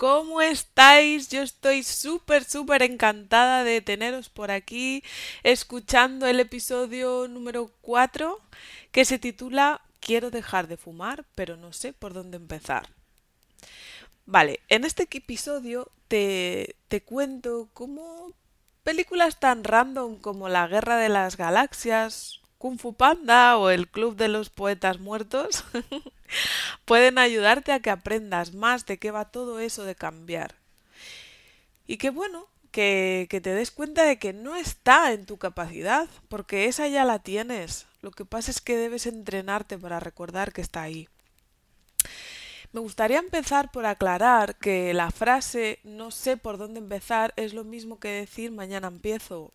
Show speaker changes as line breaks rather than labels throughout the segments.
¿Cómo estáis? Yo estoy súper, súper encantada de teneros por aquí escuchando el episodio número 4 que se titula Quiero dejar de fumar, pero no sé por dónde empezar. Vale, en este episodio te, te cuento cómo películas tan random como La Guerra de las Galaxias, Kung Fu Panda o el Club de los Poetas Muertos pueden ayudarte a que aprendas más de qué va todo eso de cambiar. Y qué bueno, que, que, te des cuenta de que no está en tu capacidad, porque esa ya la tienes. Lo que pasa es que debes entrenarte para recordar que está ahí. Me gustaría empezar por aclarar que la frase no sé por dónde empezar es lo mismo que decir mañana empiezo.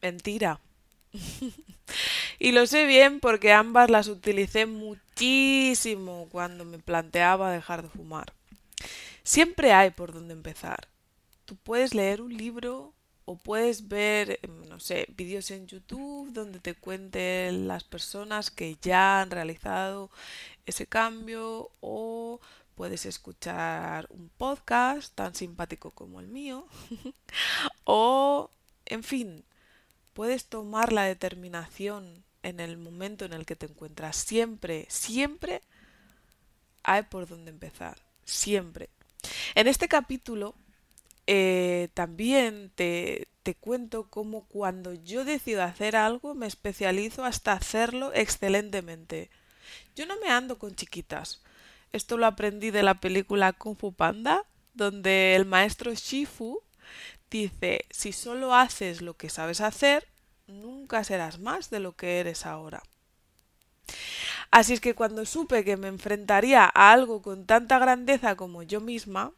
Mentira. y lo sé bien porque ambas las utilicé muchísimo cuando me planteaba dejar de fumar. Siempre hay por dónde empezar. Tú puedes leer un libro o puedes ver, em, no sé, vídeos en YouTube donde te cuenten las personas que ya han realizado ese cambio o puedes escuchar un podcast tan simpático como el mío o, en fin, puedes tomar la determinación en el momento en el que te encuentras. Siempre, siempre hay por dónde empezar. Siempre. En este capítulo eh, también te, te cuento cómo cuando yo decido hacer algo me especializo hasta hacerlo excelentemente. Yo no me ando con chiquitas. Esto lo aprendí de la película Kung Fu Panda, donde el maestro Shifu dice, si solo haces lo que sabes hacer, nunca serás más de lo que eres ahora. Así es que cuando supe que me enfrentaría a algo con tanta grandeza como yo misma,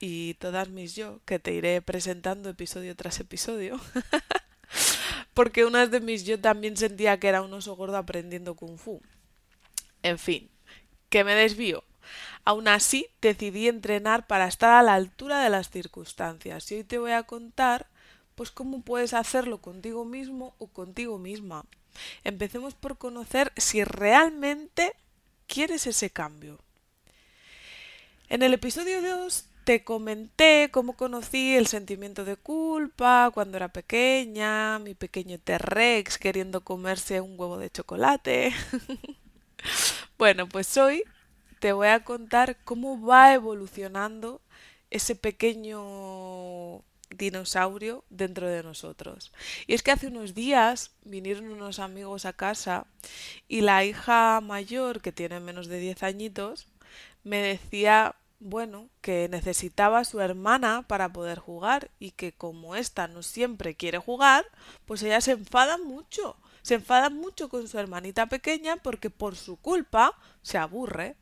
y todas mis yo, que te iré presentando episodio tras episodio, porque unas de mis yo también sentía que era un oso gordo aprendiendo kung fu. En fin, que me desvío. Aún así, decidí entrenar para estar a la altura de las circunstancias y hoy te voy a contar pues cómo puedes hacerlo contigo mismo o contigo misma. Empecemos por conocer si realmente quieres ese cambio. En el episodio 2 te comenté cómo conocí el sentimiento de culpa cuando era pequeña, mi pequeño T-Rex queriendo comerse un huevo de chocolate. bueno, pues hoy te voy a contar cómo va evolucionando ese pequeño dinosaurio dentro de nosotros. Y es que hace unos días vinieron unos amigos a casa y la hija mayor, que tiene menos de 10 añitos, me decía, bueno, que necesitaba a su hermana para poder jugar y que como ésta no siempre quiere jugar, pues ella se enfada mucho. Se enfada mucho con su hermanita pequeña porque por su culpa se aburre.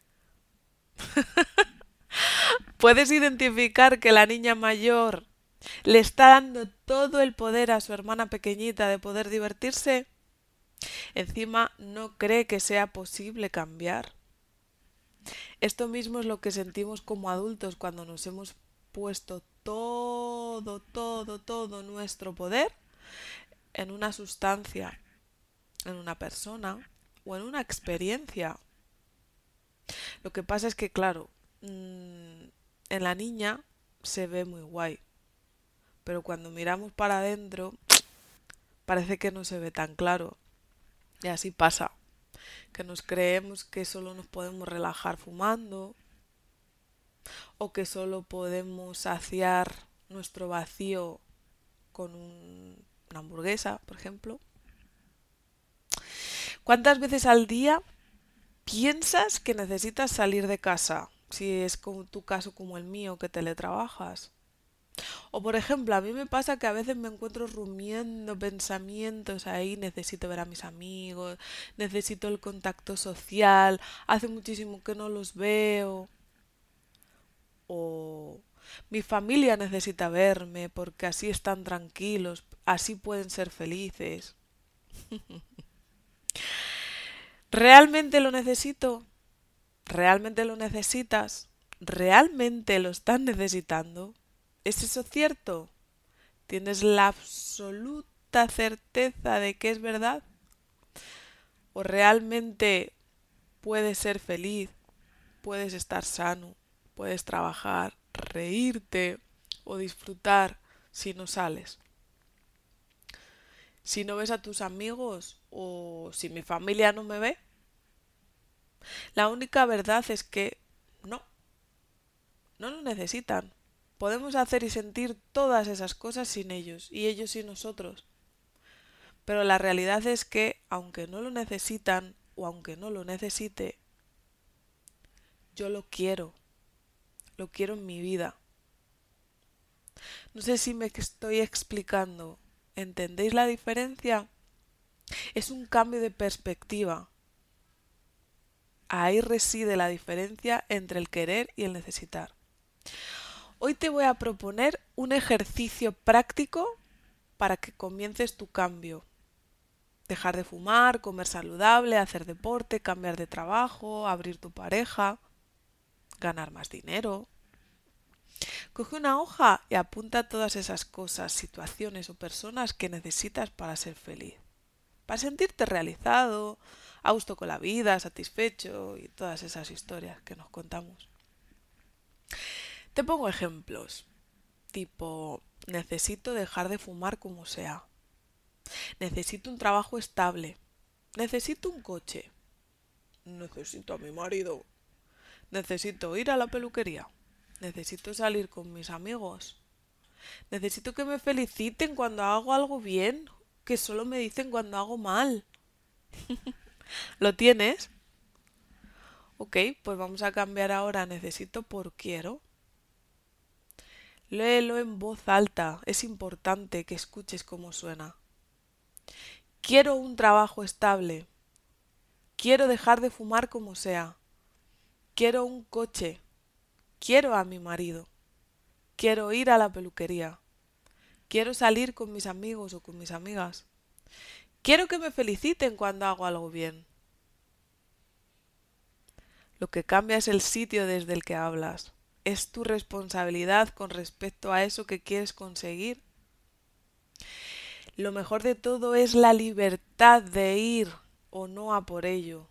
¿Puedes identificar que la niña mayor le está dando todo el poder a su hermana pequeñita de poder divertirse. Encima no cree que sea posible cambiar. Esto mismo es lo que sentimos como adultos cuando nos hemos puesto todo, todo, todo nuestro poder en una sustancia, en una persona o en una experiencia. Lo que pasa es que, claro, mm, en la niña se ve muy guay, pero cuando miramos para adentro parece que no se ve tan claro. Y así pasa, que nos creemos que solo nos podemos relajar fumando o que solo podemos saciar nuestro vacío con una hamburguesa, por ejemplo. ¿Cuántas veces al día piensas que necesitas salir de casa? Si es como tu caso como el mío, que teletrabajas. O por ejemplo, a mí me pasa que a veces me encuentro rumiando pensamientos ahí, necesito ver a mis amigos, necesito el contacto social, hace muchísimo que no los veo. O Mi familia necesita verme porque así están tranquilos, así pueden ser felices. ¿Realmente lo necesito? ¿Realmente lo necesitas? ¿Realmente lo están necesitando? ¿Es eso cierto? ¿Tienes la absoluta certeza de que es verdad? ¿O realmente puedes ser feliz, puedes estar sano, puedes trabajar, reírte o disfrutar si no sales? Si no ves a tus amigos o si mi familia no me ve, la única verdad es que no, no lo necesitan. Podemos hacer y sentir todas esas cosas sin ellos y ellos sin nosotros. Pero la realidad es que, aunque no lo necesitan o aunque no lo necesite, yo lo quiero. Lo quiero en mi vida. No sé si me estoy explicando. ¿Entendéis la diferencia? Es un cambio de perspectiva. Ahí reside la diferencia entre el querer y el necesitar. Hoy te voy a proponer un ejercicio práctico para que comiences tu cambio. Dejar de fumar, comer saludable, hacer deporte, cambiar de trabajo, abrir tu pareja, ganar más dinero. Coge una hoja y apunta todas esas cosas, situaciones o personas que necesitas para ser feliz. Para sentirte realizado, a gusto con la vida, satisfecho y todas esas historias que nos contamos. Te pongo ejemplos, tipo, necesito dejar de fumar como sea. Necesito un trabajo estable. Necesito un coche. Necesito a mi marido. Necesito ir a la peluquería. Necesito salir con mis amigos. Necesito que me feliciten cuando hago algo bien, que solo me dicen cuando hago mal. ¿Lo tienes? Ok, pues vamos a cambiar ahora necesito por quiero. Léelo en voz alta, es importante que escuches cómo suena. Quiero un trabajo estable. Quiero dejar de fumar como sea. Quiero un coche. Quiero a mi marido. Quiero ir a la peluquería. Quiero salir con mis amigos o con mis amigas. Quiero que me feliciten cuando hago algo bien. Lo que cambia es el sitio desde el que hablas. Es tu responsabilidad con respecto a eso que quieres conseguir. Lo mejor de todo es la libertad de ir o no a por ello.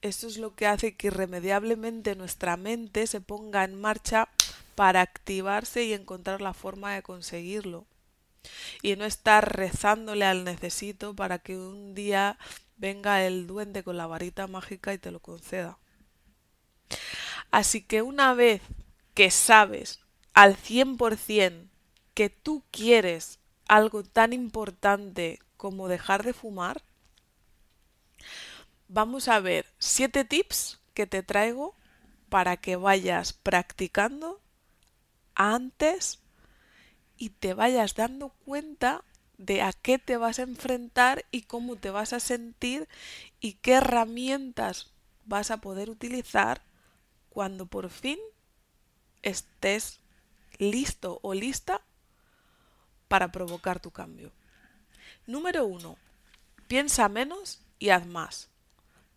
Esto es lo que hace que irremediablemente nuestra mente se ponga en marcha para activarse y encontrar la forma de conseguirlo y no estar rezándole al necesito para que un día venga el duende con la varita mágica y te lo conceda. Así que una vez que sabes al cien por cien que tú quieres algo tan importante como dejar de fumar, vamos a ver siete tips que te traigo para que vayas practicando antes y te vayas dando cuenta de a qué te vas a enfrentar y cómo te vas a sentir y qué herramientas vas a poder utilizar cuando por fin estés listo o lista para provocar tu cambio. Número uno, piensa menos y haz más.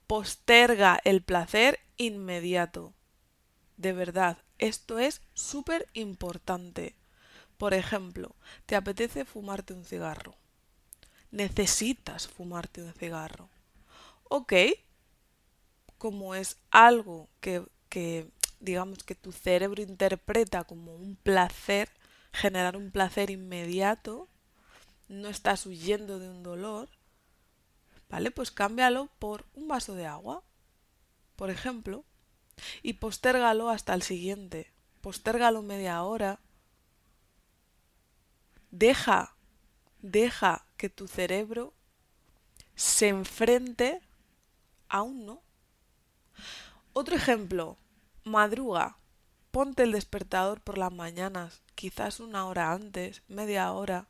Posterga el placer inmediato. De verdad, esto es súper importante. Por ejemplo, te apetece fumarte un cigarro. Necesitas fumarte un cigarro. Ok, como es algo que, que digamos que tu cerebro interpreta como un placer, generar un placer inmediato, no estás huyendo de un dolor, ¿vale? Pues cámbialo por un vaso de agua, por ejemplo, y postérgalo hasta el siguiente. Postérgalo media hora, Deja, deja que tu cerebro se enfrente a un no. Otro ejemplo, madruga, ponte el despertador por las mañanas, quizás una hora antes, media hora,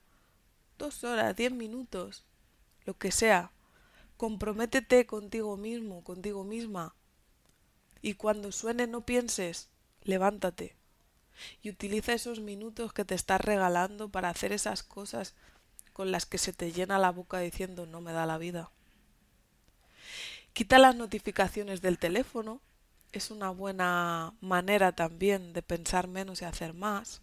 dos horas, diez minutos, lo que sea. Comprométete contigo mismo, contigo misma. Y cuando suene no pienses, levántate. Y utiliza esos minutos que te estás regalando para hacer esas cosas con las que se te llena la boca diciendo no me da la vida. Quita las notificaciones del teléfono, es una buena manera también de pensar menos y hacer más.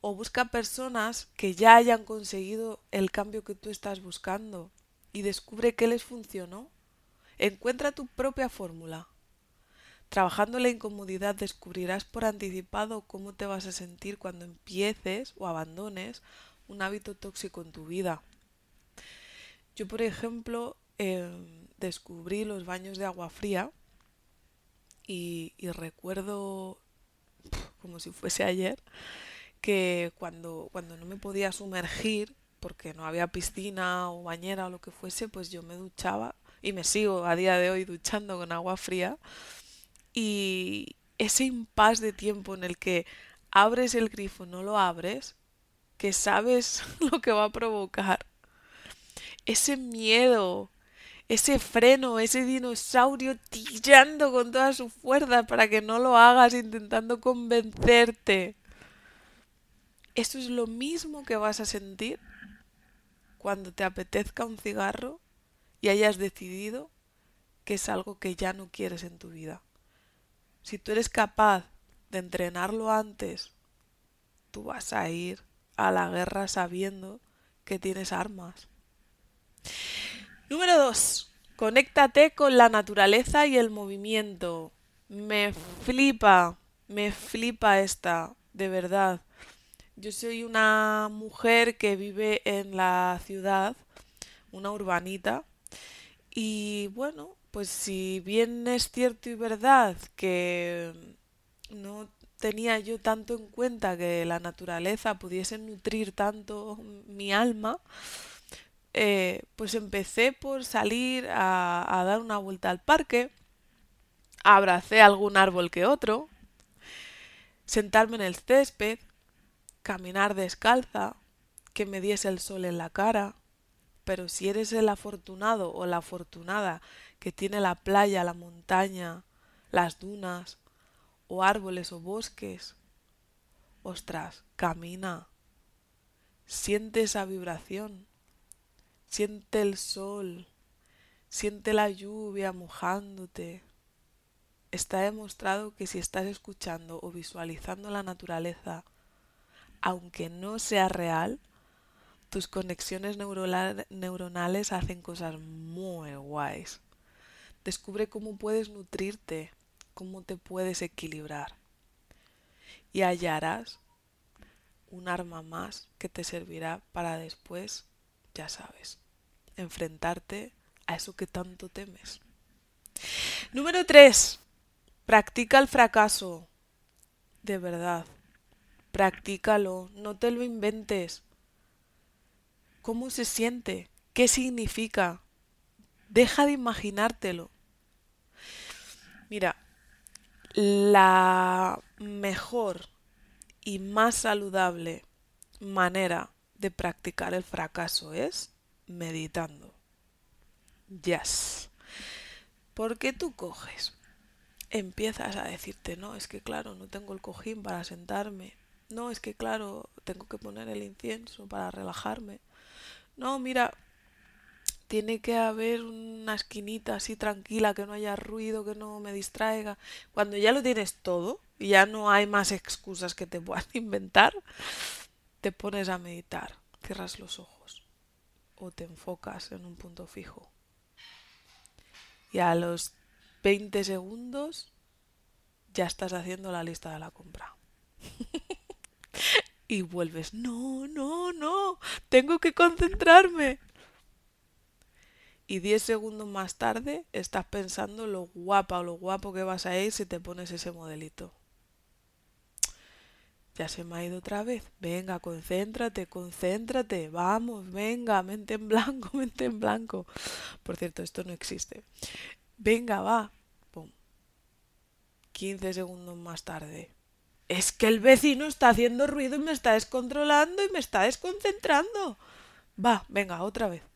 O busca personas que ya hayan conseguido el cambio que tú estás buscando y descubre qué les funcionó. Encuentra tu propia fórmula. Trabajando la incomodidad descubrirás por anticipado cómo te vas a sentir cuando empieces o abandones un hábito tóxico en tu vida. Yo, por ejemplo, em, descubrí los baños de agua fría y, recuerdo, como si fuese ayer, que cuando, cuando no me podía sumergir, porque no había piscina o bañera o lo que fuese, pues yo me duchaba y me sigo a día de hoy duchando con agua fría y ese impas de tiempo en el que abres el grifo, no lo abres, que sabes lo que va a provocar. Ese miedo, ese freno, ese dinosaurio tirando con toda su fuerza para que no lo hagas, intentando convencerte. Eso es lo mismo que vas a sentir cuando te apetezca un cigarro y hayas decidido que es algo que ya no quieres en tu vida. Si tú eres capaz de entrenarlo antes, tú vas a ir a la guerra sabiendo que tienes armas. Número 2. Conéctate con la naturaleza y el movimiento. Me flipa, me flipa esta, de verdad. Yo soy una mujer que vive en la ciudad, una urbanita, y bueno, pues si bien es cierto y verdad que no tenía yo tanto en cuenta que la naturaleza pudiese nutrir tanto mi alma, eh, pues empecé por salir a, a dar una vuelta al parque, abracé algún árbol que otro, sentarme en el césped, caminar descalza, que me diese el sol en la cara, pero si eres el afortunado o la afortunada que tiene la playa, la montaña, las dunas, o árboles o bosques. Ostras, camina. Siente esa vibración. Siente el sol. Siente la lluvia mojándote. Está demostrado que si estás escuchando o visualizando la naturaleza, aunque no sea real, tus conexiones neuronales hacen cosas muy guays. Descubre cómo puedes nutrirte, cómo te puedes equilibrar. Y hallarás un arma más que te servirá para después, ya sabes, enfrentarte a eso que tanto temes. Número 3. Practica el fracaso. De verdad. Practícalo. No te lo inventes. ¿Cómo se siente? ¿Qué significa? Deja de imaginártelo. Mira, la mejor y más saludable manera de practicar el fracaso es meditando. Yes. Porque tú coges, empiezas a decirte, no, es que claro, no tengo el cojín para sentarme. No, es que claro, tengo que poner el incienso para relajarme. No, mira, tiene que haber una esquinita así tranquila, que no haya ruido, que no me distraiga. Cuando ya lo tienes todo y ya no hay más excusas que te puedan inventar, te pones a meditar, cierras los ojos o te enfocas en un punto fijo. Y a los 20 segundos ya estás haciendo la lista de la compra. y vuelves, no, no, no, tengo que concentrarme y 10 segundos más tarde estás pensando lo guapa o lo guapo que vas a ir si te pones ese modelito. Ya se me ha ido otra vez. Venga, concéntrate, concéntrate. Vamos, venga, mente en blanco, mente en blanco. Por cierto, esto no existe. Venga, va. Pum. 15 segundos más tarde. Es que el vecino está haciendo ruido y me está descontrolando y me está desconcentrando. Va, venga, otra vez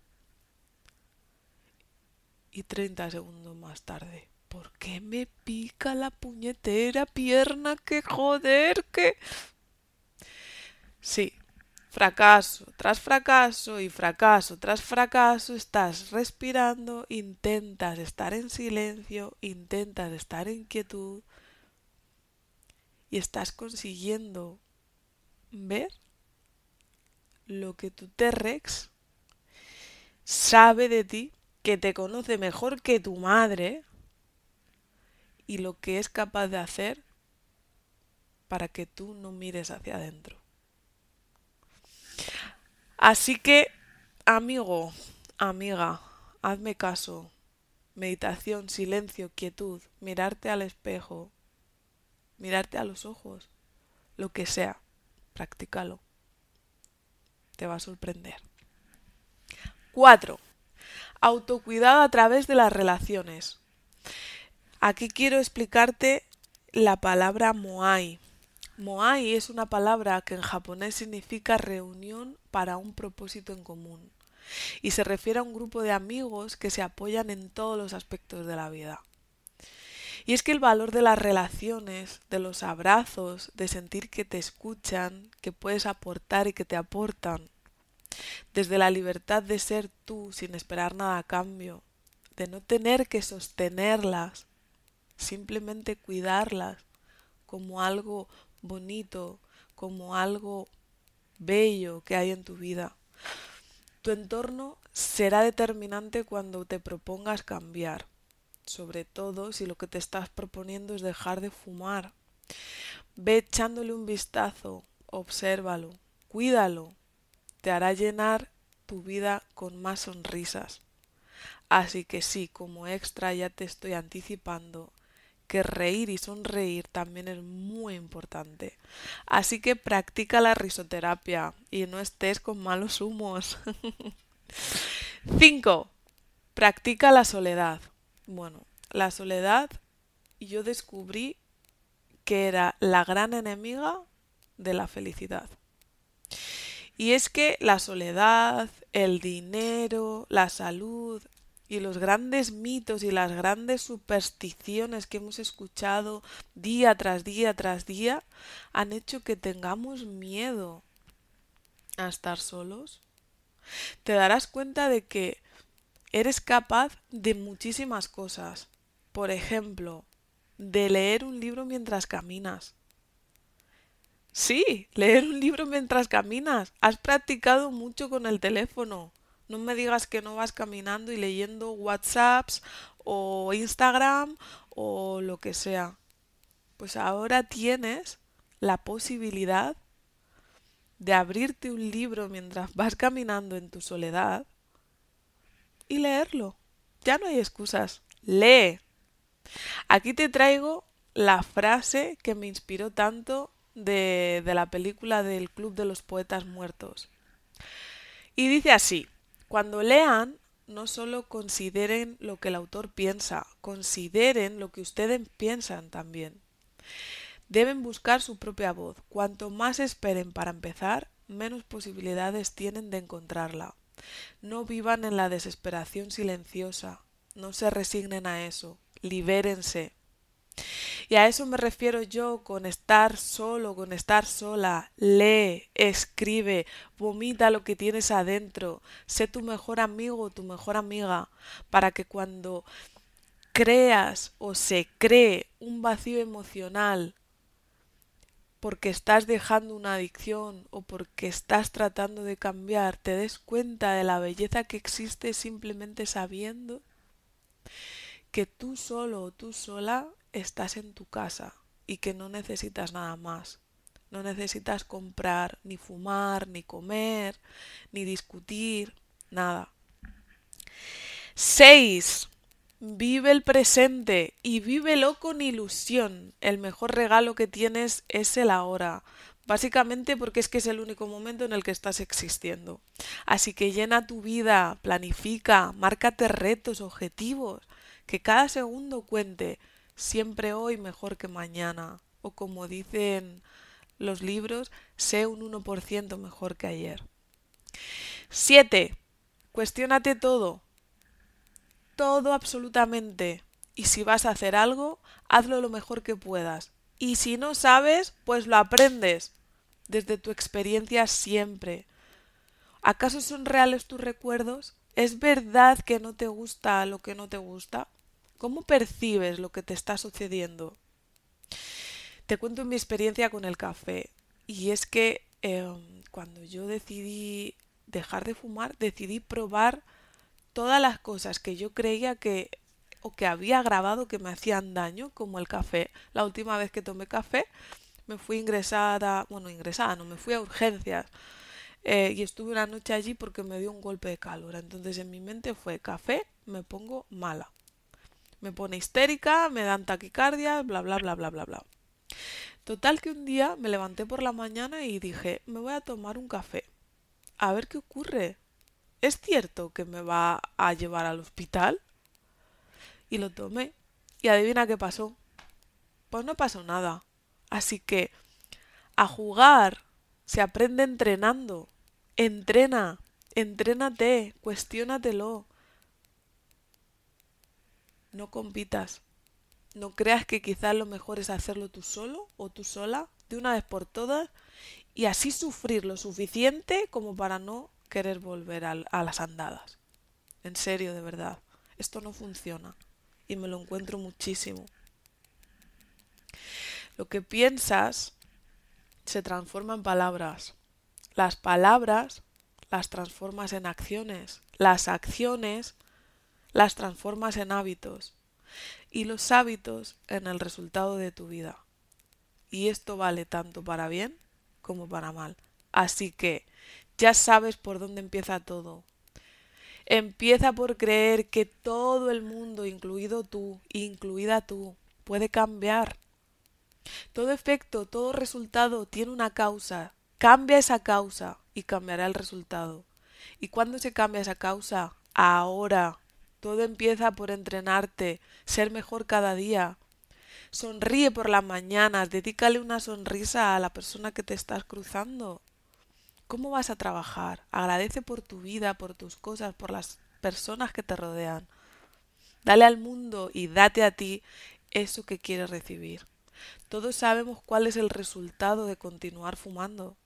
y 30 segundos más tarde. ¿por qué me pica la puñetera pierna? ¡Qué joder! ¡Que... Sí, fracaso tras fracaso y fracaso tras fracaso estás respirando, intentas estar en silencio, intentas estar en quietud y estás consiguiendo ver lo que tu T-Rex sabe de ti, que te conoce mejor que tu madre y lo que es capaz de hacer para que tú no mires hacia adentro. Así que, amigo, amiga, hazme caso. Meditación, silencio, quietud, mirarte al espejo, mirarte a los ojos, lo que sea, practícalo. Te va a sorprender. 4. Autocuidado a través de las relaciones. Aquí quiero explicarte la palabra moai. Moai es una palabra que en japonés significa reunión para un propósito en común y se refiere a un grupo de amigos que se apoyan en todos los aspectos de la vida. Y es que el valor de las relaciones, de los abrazos, de sentir que te escuchan, que puedes aportar y que te aportan, desde la libertad de ser tú sin esperar nada a cambio, de no tener que sostenerlas, simplemente cuidarlas como algo bonito, como algo bello que hay en tu vida. Tu entorno será determinante cuando te propongas cambiar, sobre todo si lo que te estás proponiendo es dejar de fumar. Ve echándole un vistazo, obsérvalo, cuídalo, te hará llenar tu vida con más sonrisas. Así que sí, como extra ya te estoy anticipando que reír y sonreír también es muy importante. Así que practica la risoterapia y no estés con malos humos. 5. Practica la soledad. Bueno, la soledad yo descubrí que era la gran enemiga de la felicidad. Y es que la soledad, el dinero, la salud y los grandes mitos y las grandes supersticiones que hemos escuchado día tras día tras día han hecho que tengamos miedo a estar solos. Te darás cuenta de que eres capaz de muchísimas cosas. Por ejemplo, de leer un libro mientras caminas Sí, leer un libro mientras caminas. Has practicado mucho con el teléfono. No me digas que no vas caminando y leyendo WhatsApps o Instagram o lo que sea. Pues ahora tienes la posibilidad de abrirte un libro mientras vas caminando en tu soledad y leerlo. Ya no hay excusas. Lee. Aquí te traigo la frase que me inspiró tanto de, la película del Club de los Poetas Muertos. Y dice así, cuando lean, no solo consideren lo que el autor piensa, consideren lo que ustedes piensan también. Deben buscar su propia voz. Cuanto más esperen para empezar, menos posibilidades tienen de encontrarla. No vivan en la desesperación silenciosa. No se resignen a eso. Libérense. Y a eso me refiero yo con estar solo, con estar sola. Lee, escribe, vomita lo que tienes adentro. Sé tu mejor amigo tu mejor amiga para que cuando creas o se cree un vacío emocional porque estás dejando una adicción o porque estás tratando de cambiar, te des cuenta de la belleza que existe simplemente sabiendo que tú solo o tú sola estás en tu casa y que no necesitas nada más. No necesitas comprar, ni fumar, ni comer, ni discutir, nada. 6. Vive el presente y vívelo con ilusión. El mejor regalo que tienes es el ahora. Básicamente porque es que es el único momento en el que estás existiendo. Así que llena tu vida, planifica, márcate retos, objetivos, que cada segundo cuente siempre hoy mejor que mañana, o como dicen los libros, sé un 1% mejor que ayer. 7. Cuestiónate todo. Todo absolutamente. Y si vas a hacer algo, hazlo lo mejor que puedas. Y si no sabes, pues lo aprendes. Desde tu experiencia siempre. ¿Acaso son reales tus recuerdos? ¿Es verdad que no te gusta lo que no te gusta? ¿Cómo percibes lo que te está sucediendo? Te cuento mi experiencia con el café. Y es que em, cuando yo decidí dejar de fumar, decidí probar todas las cosas que yo creía que o que había grabado que me hacían daño, como el café. La última vez que tomé café me fui ingresada, bueno, ingresada, no, me fui a urgencias. Eh, y estuve una noche allí porque me dio un golpe de calor. Entonces en mi mente fue café, me pongo mala. Me pone histérica, me dan taquicardia, bla, bla, bla, bla, bla, bla. Total que un día me levanté por la mañana y dije, me voy a tomar un café. A ver qué ocurre. ¿Es cierto que me va a llevar al hospital? Y lo tomé. Y adivina qué pasó. Pues no pasó nada. Así que a jugar se aprende entrenando. Entrena, entrénate, cuestiónatelo. No compitas. No creas que quizás lo mejor es hacerlo tú solo o tú sola, de una vez por todas, y así sufrir lo suficiente como para no querer volver a, a las andadas. En serio, de verdad. Esto no funciona. Y me lo encuentro muchísimo. Lo que piensas se transforma en palabras. Las palabras las transformas en acciones. Las acciones las transformas en hábitos y los hábitos en el resultado de tu vida. Y esto vale tanto para bien como para mal. Así que ya sabes por dónde empieza todo. Empieza por creer que todo el mundo, incluido tú, incluida tú, puede cambiar. Todo efecto, todo resultado tiene una causa. Cambia esa causa y cambiará el resultado. ¿Y cuándo se cambia esa causa? Ahora. Todo empieza por entrenarte, ser mejor cada día. Sonríe por las mañanas, dedícale una sonrisa a la persona que te estás cruzando. ¿Cómo vas a trabajar? Agradece por tu vida, por tus cosas, por las personas que te rodean. Dale al mundo y date a ti eso que quieres recibir. Todos sabemos cuál es el resultado de continuar fumando.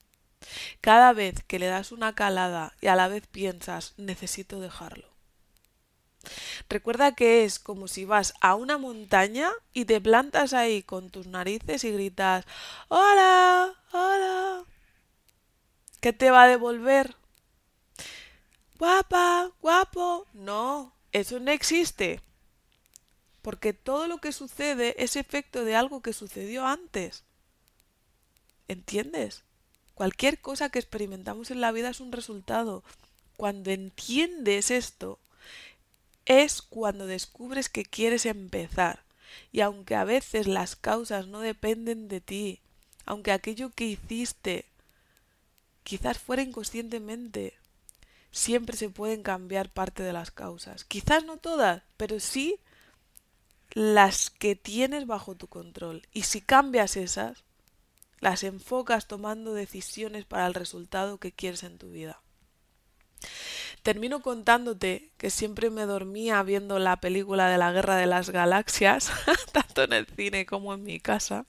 Cada vez que le das una calada y a la vez piensas necesito dejarlo. Recuerda que es como si vas a una montaña y te plantas ahí con tus narices y gritas Hola, hola. ¿Qué te va a devolver? Guapa, guapo. No, eso no existe. Porque todo lo que sucede es efecto de algo que sucedió antes. ¿Entiendes? Cualquier cosa que experimentamos en la vida es un resultado. Cuando entiendes esto, es cuando descubres que quieres empezar. Y aunque a veces las causas no dependen de ti, aunque aquello que hiciste quizás fuera inconscientemente, siempre se pueden cambiar parte de las causas. Quizás no todas, pero sí las que tienes bajo tu control. Y si cambias esas, las enfocas tomando decisiones para el resultado que quieres en tu vida. Termino contándote que siempre me dormía viendo la película de la Guerra de las Galaxias, tanto en el cine como en mi casa.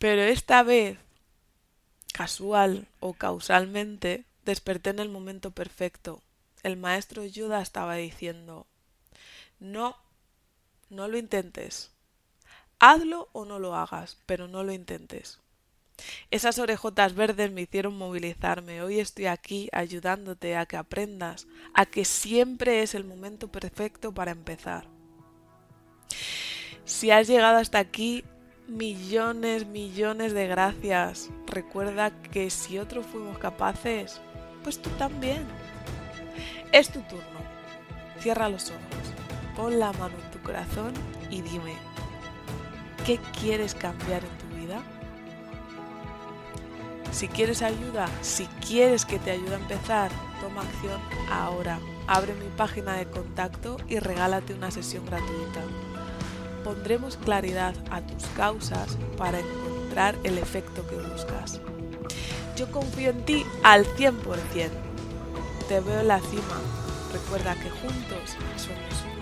Pero esta vez, casual o causalmente, desperté en el momento perfecto. El maestro Yoda estaba diciendo, no, no lo intentes. Hazlo o no lo hagas, pero no lo intentes. Esas orejotas verdes me hicieron movilizarme. Hoy estoy aquí ayudándote a que aprendas a que siempre es el momento perfecto para empezar. Si has llegado hasta aquí, millones, millones de gracias. Recuerda que si otros fuimos capaces, pues tú también. Es tu turno. Cierra los ojos, pon la mano en tu corazón y dime, ¿qué quieres cambiar en tu vida? Si quieres ayuda, si quieres que te ayude a empezar, toma acción ahora. Abre mi página de contacto y regálate una sesión gratuita. Pondremos claridad a tus causas para encontrar el efecto que buscas. Yo confío en ti al 100%. Te veo en la cima. Recuerda que juntos somos